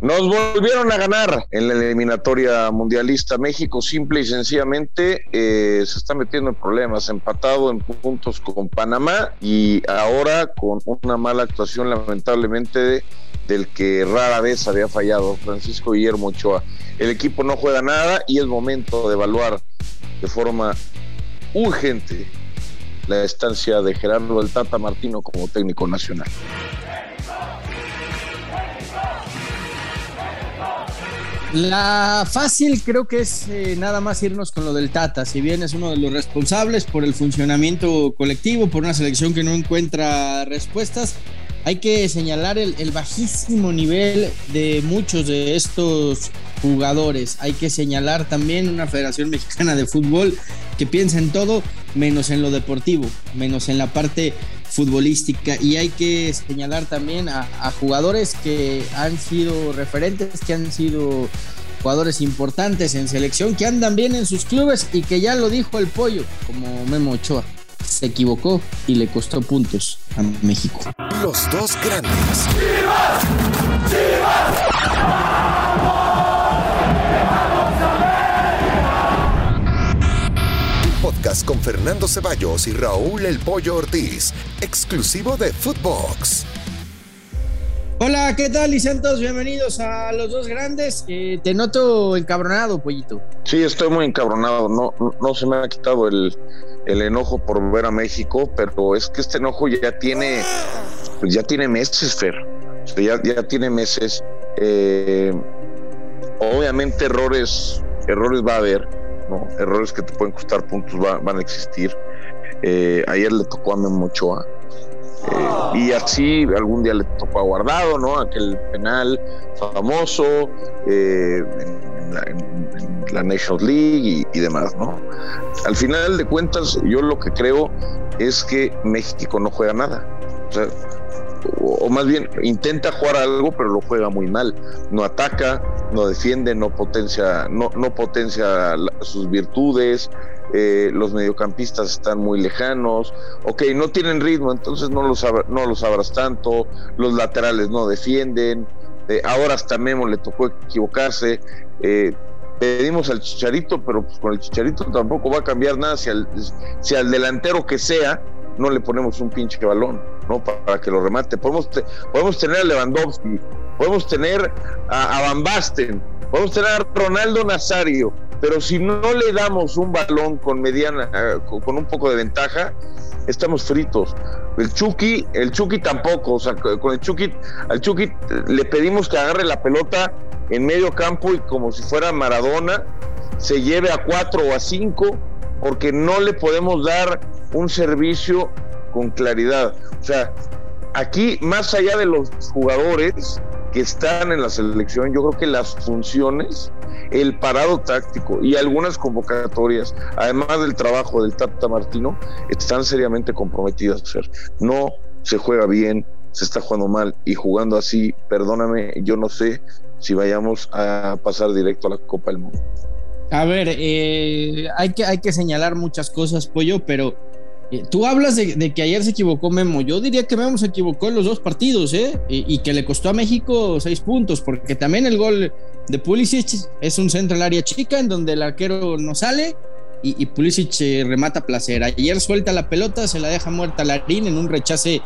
Nos volvieron a ganar en la eliminatoria mundialista. México simple y sencillamente eh, se está metiendo en problemas, empatado en puntos con Panamá y ahora con una mala actuación lamentablemente del que rara vez había fallado Francisco Guillermo Ochoa. El equipo no juega nada y es momento de evaluar de forma urgente la estancia de Gerardo del Tata Martino como técnico nacional. La fácil creo que es eh, nada más irnos con lo del Tata, si bien es uno de los responsables por el funcionamiento colectivo, por una selección que no encuentra respuestas, hay que señalar el, el bajísimo nivel de muchos de estos jugadores. Hay que señalar también una Federación Mexicana de Fútbol que piensa en todo menos en lo deportivo, menos en la parte futbolística y hay que señalar también a, jugadores que han sido referentes, que han sido jugadores importantes en selección, que andan bien en sus clubes y que ya lo dijo el pollo, como Memo Ochoa. Se equivocó y le costó puntos a México. Los dos grandes con Fernando Ceballos y Raúl El Pollo Ortiz, exclusivo de Footbox. Hola, ¿qué tal, Licentos? Bienvenidos a Los Dos Grandes. Eh, te noto encabronado, Pollito. Sí, estoy muy encabronado. No, no se me ha quitado el, el enojo por ver a México, pero es que este enojo ya tiene, pues ya tiene meses, Fer. ya, ya tiene meses. Eh, obviamente errores, errores va a haber Errores que te pueden costar puntos van a existir. Eh, ayer le tocó a Memo eh, y así algún día le tocó a Guardado, ¿no? Aquel penal famoso eh, en, la, National League y, demás, ¿no? Al final de cuentas, yo lo que creo es que México no juega nada. O sea, o, más bien intenta jugar algo, pero lo juega muy mal. No ataca, no defiende, no potencia, no, no potencia sus virtudes. Eh, los mediocampistas están muy lejanos. Ok, no tienen ritmo, entonces no los, no los abras tanto. Los laterales no defienden. Eh, ahora hasta Memo le tocó equivocarse. Eh, pedimos al Chicharito, pero pues con el Chicharito tampoco va a cambiar nada si si al delantero que sea no le ponemos un pinche balón, ¿no? Para, que lo remate. Podemos, podemos tener a Lewandowski, podemos tener a, a Van Basten, podemos tener a Ronaldo Nazario, pero si no le damos un balón con mediana, eh, con un poco de ventaja, estamos fritos. El Chucky, el Chucky tampoco, o sea, con el Chucky, al Chucky le pedimos que agarre la pelota en medio campo y como si fuera Maradona, se lleve a cuatro o a cinco porque no le podemos dar un servicio con claridad. O sea, aquí, más allá de los jugadores que están en la selección, yo creo que las funciones, el parado táctico y algunas convocatorias, además del trabajo del Tata Martino, están seriamente comprometidas. no se juega bien, se está jugando mal y jugando así, perdóname, yo no sé si vayamos a pasar directo a la Copa del Mundo. A ver, eh, hay, que, hay que señalar muchas cosas, Pollo, pero tú hablas de, que ayer se equivocó Memo. Yo diría que Memo se equivocó en los dos partidos, ¿eh? Y, que le costó a México seis puntos, porque también el gol de Pulisic es un centro al área chica en donde el arquero no sale y, Pulisic eh, remata placer. Ayer suelta la pelota, se la deja muerta a Larín en un rechace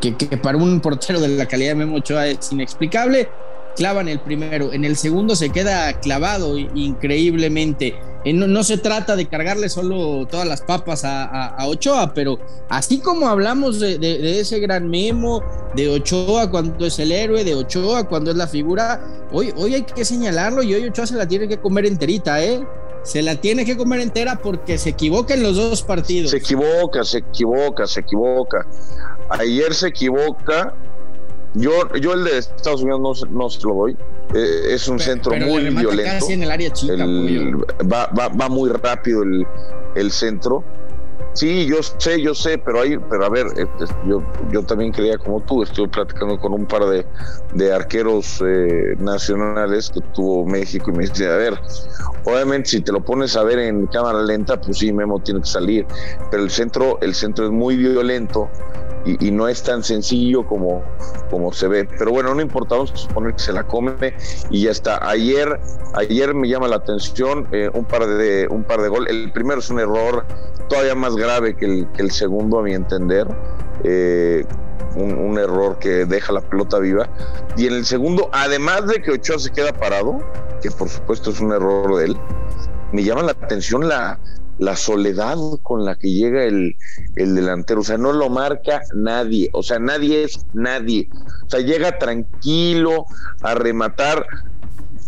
que, que, para un portero de la calidad de Memo Ochoa es inexplicable clavan el primero, en el segundo se queda clavado increíblemente. Eh, no, se trata de cargarle solo todas las papas a, Ochoa, pero así como hablamos de, ese gran memo, de Ochoa cuando es el héroe, de Ochoa cuando es la figura, hoy, hoy hay que señalarlo y hoy Ochoa se la tiene que comer enterita, ¿eh? Se la tiene que comer entera porque se equivoca en los dos partidos. Se equivoca, se equivoca, se equivoca. Ayer se equivoca yo, yo el de Estados Unidos no, se lo doy. Eh, es un centro muy violento. en el área chica, va, va, va, muy rápido el, el, centro. Sí, yo sé, yo sé, pero hay, pero a ver, este, yo, yo también creía como tú, estuve platicando con un par de, de arqueros eh, nacionales que tuvo México y me dice, a ver, obviamente si te lo pones a ver en cámara lenta, pues sí, Memo tiene que salir, pero el centro, el centro es muy violento y, no es tan sencillo como, como se ve. Pero bueno, no importa, vamos a suponer que se la come y ya está. Ayer, ayer me llama la atención eh, un par de un par de goles. El primero es un error todavía más grave que el, que el segundo, a mi entender. Eh, un, error que deja la pelota viva. Y en el segundo, además de que Ochoa se queda parado, que por supuesto es un error de él, me llama la atención la, la soledad con la que llega el, el, delantero. O sea, no lo marca nadie. O sea, nadie es nadie. O sea, llega tranquilo a rematar.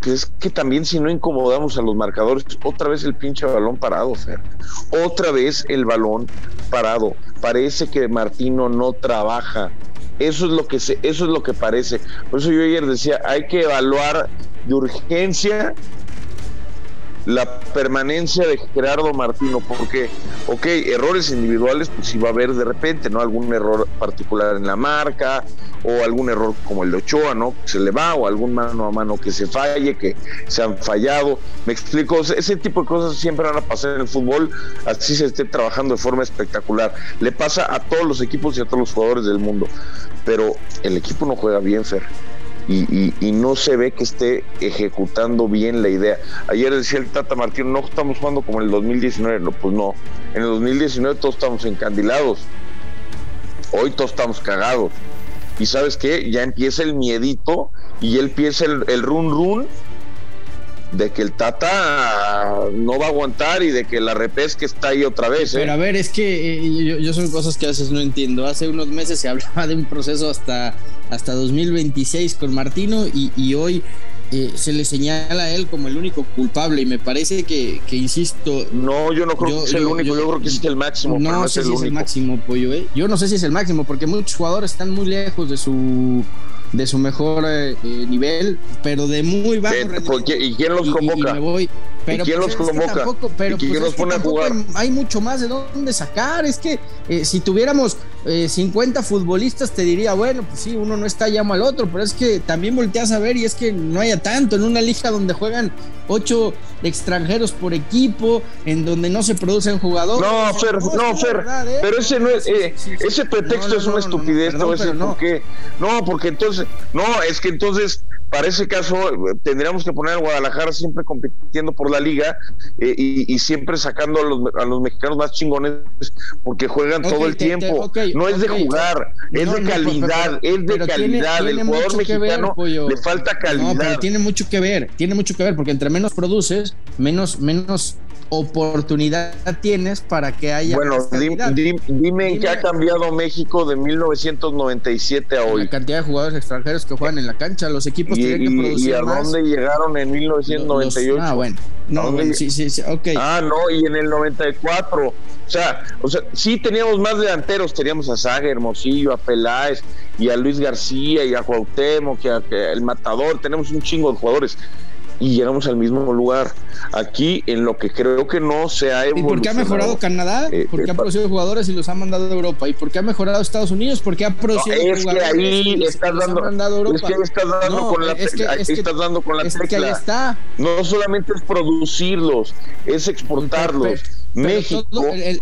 Que es que también si no incomodamos a los marcadores, otra vez el pinche balón parado, Fer. Otra vez el balón parado. Parece que Martino no trabaja. Eso es lo que eso es lo que parece. Por eso yo ayer decía, hay que evaluar de urgencia la permanencia de Gerardo Martino, porque, ok, errores individuales, pues sí va a haber de repente, ¿no? Algún error particular en la marca, o algún error como el de Ochoa, ¿no? Que se le va, o algún mano a mano que se falle, que se han fallado. Me explico, ese tipo de cosas siempre van a pasar en el fútbol, así se esté trabajando de forma espectacular. Le pasa a todos los equipos y a todos los jugadores del mundo, pero el equipo no juega bien, Fer y, no se ve que esté ejecutando bien la idea. Ayer decía el Tata Martín, no estamos jugando como en el 2019, no, pues no, en el 2019 todos estamos encandilados, hoy todos estamos cagados. Y sabes qué, ya empieza el miedito y ya empieza el, el run run de que el Tata no va a aguantar y de que la repesca está ahí otra vez. ¿eh? Pero a ver, es que eh, yo, son cosas que a veces no entiendo. Hace unos meses se hablaba de un proceso hasta, hasta 2026 con Martino y, hoy eh, se le señala a él como el único culpable y me parece que, insisto... No, yo no creo que sea el único, yo, creo que es el máximo. No, sé si es el máximo, pollo. Yo no sé si es el máximo porque muchos jugadores están muy lejos de su de su mejor eh, eh, nivel, pero de muy bajo rendimiento. ¿Y quién los convoca? ¿Y, quién los convoca? pero ¿Y quién los pone a jugar? Hay mucho más de dónde sacar. Es que eh, si tuviéramos 50 futbolistas, te diría, bueno, pues sí, uno no está llamo al otro, pero es que también volteas a ver y es que no haya tanto en una liga donde juegan ocho extranjeros por equipo, en donde no se producen jugadores. No, Fer, no, Fer, pero ese no es, ese pretexto es una estupidez, no, ¿por qué? No, porque entonces no, es que entonces para ese caso tendríamos que poner a Guadalajara siempre compitiendo por la liga eh, y, siempre sacando a los, mexicanos más chingones porque juegan todo el tiempo. no es de jugar, es de calidad, es de calidad. el jugador mexicano le falta calidad. No, pero tiene mucho que ver, tiene mucho que ver porque entre menos produces, menos, menos oportunidad tienes para que haya. Bueno, dime, en qué ha cambiado México de 1997 a hoy. La cantidad de jugadores extranjeros que juegan en la cancha, los equipos que producir. ¿Y a dónde llegaron en 1998? ah, bueno. No, sí, sí, sí, ok. Ah, no, y en el 94. O sea, o sea, sí teníamos más delanteros, teníamos a Saga, Hermosillo, a Peláez y a Luis García y a Cuauhtémoc, que el Matador, tenemos un chingo de jugadores y llegamos al mismo lugar. Aquí, en lo que creo que no se ha evolucionado. ¿Y por qué ha mejorado Canadá? Eh, porque ha producido jugadores y los ha mandado a Europa. ¿Y por qué ha mejorado Estados Unidos? Porque ha producido es Que ahí estás dando, Es que estás dando con la, es que, estás dando con la tecla. está. No solamente es producirlos, es exportarlos. México,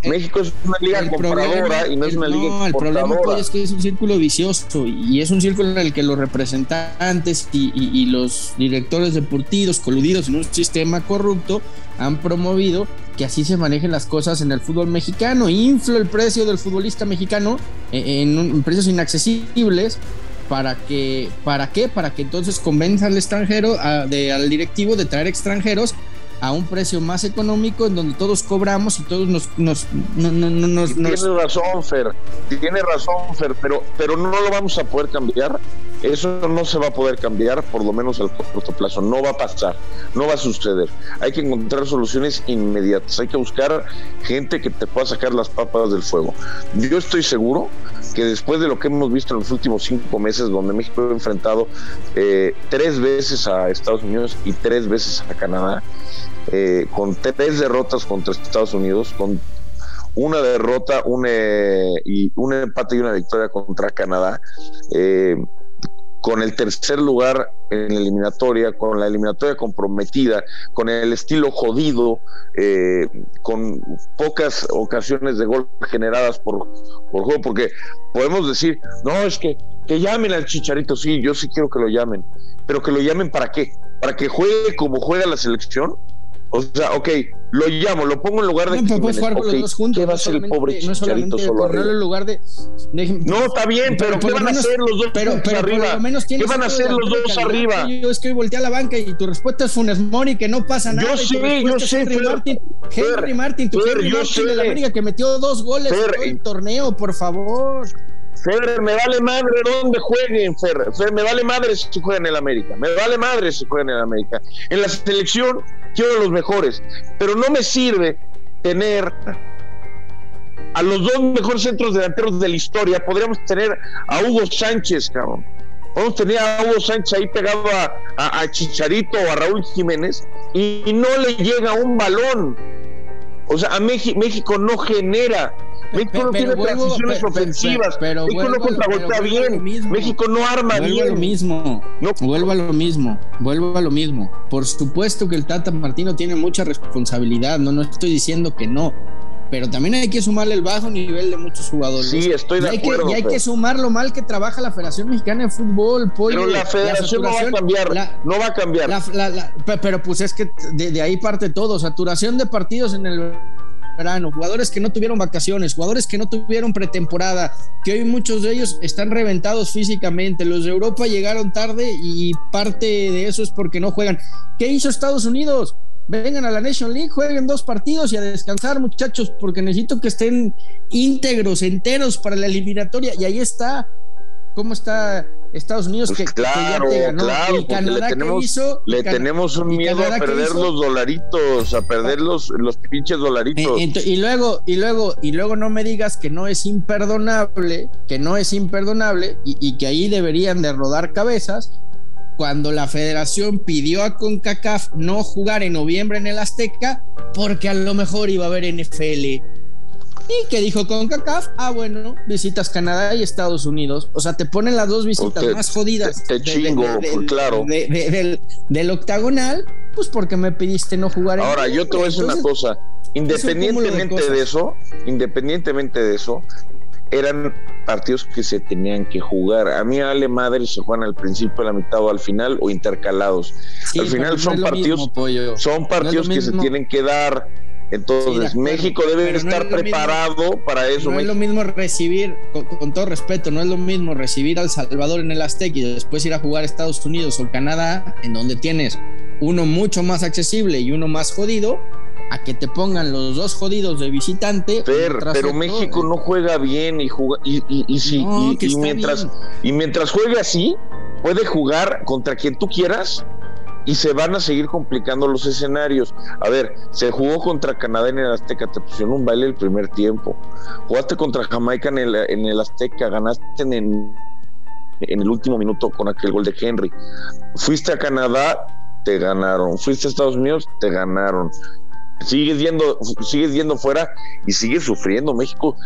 México es una liga compradora y no es una liga No, el problema es que es un círculo vicioso y es un círculo en el que los representantes y, los directores deportivos coludidos en un sistema corrupto han promovido que así se manejen las cosas en el fútbol mexicano. Inflo el precio del futbolista mexicano en, precios inaccesibles para que, ¿para qué? Para que entonces convenza al extranjero, de, al directivo de traer extranjeros a un precio más económico en donde todos cobramos y todos nos... nos, Tiene razón, Fer, tiene razón, Fer, pero, pero no lo vamos a poder cambiar. Eso no se va a poder cambiar, por lo menos al corto plazo. No va a pasar, no va a suceder. Hay que encontrar soluciones inmediatas. Hay que buscar gente que te pueda sacar las papas del fuego. Yo estoy seguro que después de lo que hemos visto en los últimos cinco meses, donde México ha enfrentado eh, tres veces a Estados Unidos y tres veces a Canadá, eh, con tres derrotas contra Estados Unidos, con una derrota, un, y un empate y una victoria contra Canadá. Eh, con el tercer lugar en la eliminatoria, con la eliminatoria comprometida, con el estilo jodido, eh, con pocas ocasiones de gol generadas por, por juego, porque podemos decir, no, es que, que llamen al Chicharito, sí, yo sí quiero que lo llamen, pero que lo llamen para qué, para que juegue como juega la selección, o sea, ok, lo llamo, lo pongo en lugar de. No, puedes jugar con los dos juntos. ¿Qué va a hacer el pobre Chicharito solo arriba? En lugar de, no, está bien, pero, ¿qué van a hacer los dos pero, pero, arriba? ¿Qué van a hacer los dos arriba? Yo es que hoy volteé a la banca y tu respuesta es Funes Mori, que no pasa nada. Yo sé, yo sé. Henry Martin, Henry Martin, tu Henry Martin de la América que metió dos goles en el torneo, por favor. Fer, me vale madre dónde jueguen, Fer. Fer, me vale madre si juegan en el América. Me vale madre si juegan en el América. En la selección quiero los mejores. Pero no me sirve tener a los dos mejores centros delanteros de la historia. Podríamos tener a Hugo Sánchez, cabrón. Podemos tener a Hugo Sánchez ahí pegado a, Chicharito o a Raúl Jiménez y no le llega un balón. O sea, a México, México no genera México no tiene transiciones ofensivas. Pero, México no contragolpea bien. México no arma vuelvo bien. A lo mismo. No. Vuelvo a lo mismo. Vuelvo a lo mismo. Por supuesto que el Tata Martino tiene mucha responsabilidad. No, no estoy diciendo que no. Pero también hay que sumarle el bajo nivel de muchos jugadores. Sí, estoy de y hay acuerdo. Que, y hay que sumar lo mal que trabaja la Federación Mexicana de Fútbol. Pollo, pero la Federación la no va a cambiar. La, no va a cambiar. La, pero pues es que de, de ahí parte todo. Saturación de partidos en el verano, jugadores que no tuvieron vacaciones, jugadores que no tuvieron pretemporada, que hoy muchos de ellos están reventados físicamente. Los de Europa llegaron tarde y parte de eso es porque no juegan. ¿Qué hizo Estados Unidos? Vengan a la Nation League, jueguen dos partidos y a descansar, muchachos, porque necesito que estén íntegros, enteros para la eliminatoria. Y ahí está. ¿Cómo está Estados Unidos pues que, claro, que ya te ganó? Claro, el Canadá le tenemos, que hizo, le tenemos un miedo a perder los dolaritos, a perder los, los pinches dolaritos. Y, y, luego, y luego, y luego no me digas que no es imperdonable, que no es imperdonable, y, y que ahí deberían de rodar cabezas. Cuando la federación pidió a CONCACAF no jugar en noviembre en el Azteca, porque a lo mejor iba a haber NFL ¿Y qué dijo CONCACAF? Ah, bueno, visitas Canadá y Estados Unidos. O sea, te ponen las dos visitas te, más jodidas. Te, te chingo, de, de, de, claro. Del, del, octagonal, pues porque me pediste no jugar en Ahora, yo te voy a decir una cosa. Independientemente de, eso, independientemente de eso, eran partidos que se tenían que jugar. A mí Ale madre se juegan al principio, a la mitad o al final o intercalados. Sí, al final son, no partidos, mismo, son partidos no que se tienen que dar. Entonces, sí, México debe no estar preparado mismo, para eso. No es lo mismo recibir, con, con, todo respeto, no es lo mismo recibir al Salvador en el Azteca y después ir a jugar a Estados Unidos o Canadá, en donde tienes uno mucho más accesible y uno más jodido, a que te pongan los dos jodidos de visitante. Pero, pero México no juega bien y, juega, y, y, y, sí, no, y, y mientras, y mientras juegue así, puede jugar contra quien tú quieras y se van a seguir complicando los escenarios. A ver, se jugó contra Canadá en el Azteca, te pusieron un baile el primer tiempo. Jugaste contra Jamaica en el, en el Azteca, ganaste en, en, en el último minuto con aquel gol de Henry. Fuiste a Canadá, te ganaron. Fuiste a Estados Unidos, te ganaron. Sigues yendo, sigues yendo fuera y sigues sufriendo. México,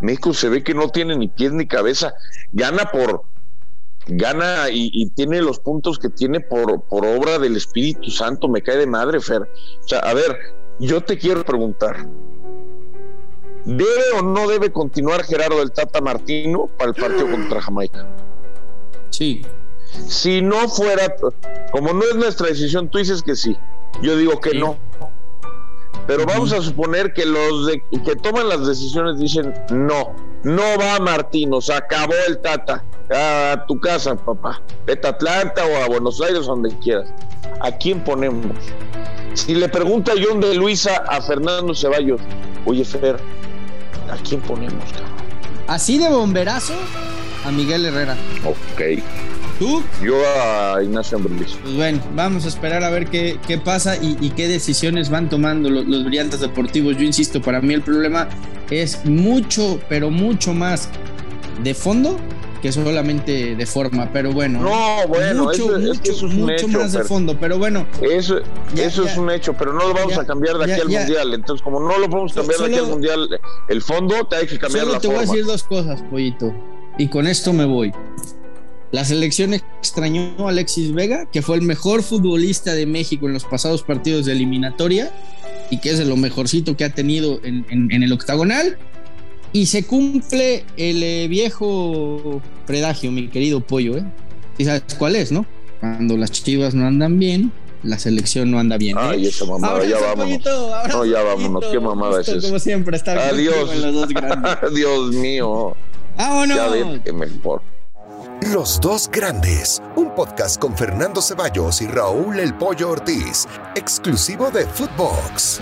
México se ve que no tiene ni pies ni cabeza. Gana por, gana y, y, tiene los puntos que tiene por, por obra del Espíritu Santo, me cae de madre, Fer. O sea, a ver, yo te quiero preguntar, ¿debe o no debe continuar Gerardo del Tata Martino para el partido contra Jamaica? Sí. Si no fuera, como no es nuestra decisión, tú dices que sí, yo digo que sí. no. Pero vamos a suponer que los de, que toman las decisiones dicen no, no va Martino, se acabó el Tata a tu casa, papá. Vete a Atlanta o a Buenos Aires, donde quieras. ¿A quién ponemos? Si le pregunta John de Luisa a Fernando Ceballos, oye, Fer, ¿a quién ponemos, cabrón? Así de bomberazo a Miguel Herrera. Ok. ¿Tú? Yo a Ignacio Ambrilis. Pues bueno, vamos a esperar a ver qué, qué pasa y, y, qué decisiones van tomando los, los brillantes deportivos. Yo insisto, para mí el problema es mucho, pero mucho más de fondo que solamente de forma, pero bueno. No, bueno, mucho, eso, mucho, es que eso es mucho hecho, más de fondo, pero bueno. Eso, Ya, eso ya. es un hecho, pero no lo vamos Ya, a cambiar de aquí al mundial. Entonces, como no lo podemos cambiar de aquí Solo- al mundial, el fondo te hay que cambiar Solo la te voy a forma. decir dos cosas, pollito, y con esto me voy. La selección extrañó a Alexis Vega, que fue el mejor futbolista de México en los pasados partidos de eliminatoria y que es de lo mejorcito que ha tenido en, el octagonal. Y se cumple el eh, viejo predagio, mi querido pollo, ¿eh? ¿Sí sabes cuál es, no? Cuando las chivas no andan bien, la selección no anda bien. ¿eh? Ay, esa mamada, ya vámonos. no, ya vámonos, qué mamada es eso. Como siempre, estar Adiós. En los dos grandes. Dios mío. Vámonos. Ya mejor. Los dos grandes, un podcast con Fernando Ceballos y Raúl El Pollo Ortiz, exclusivo de Footbox.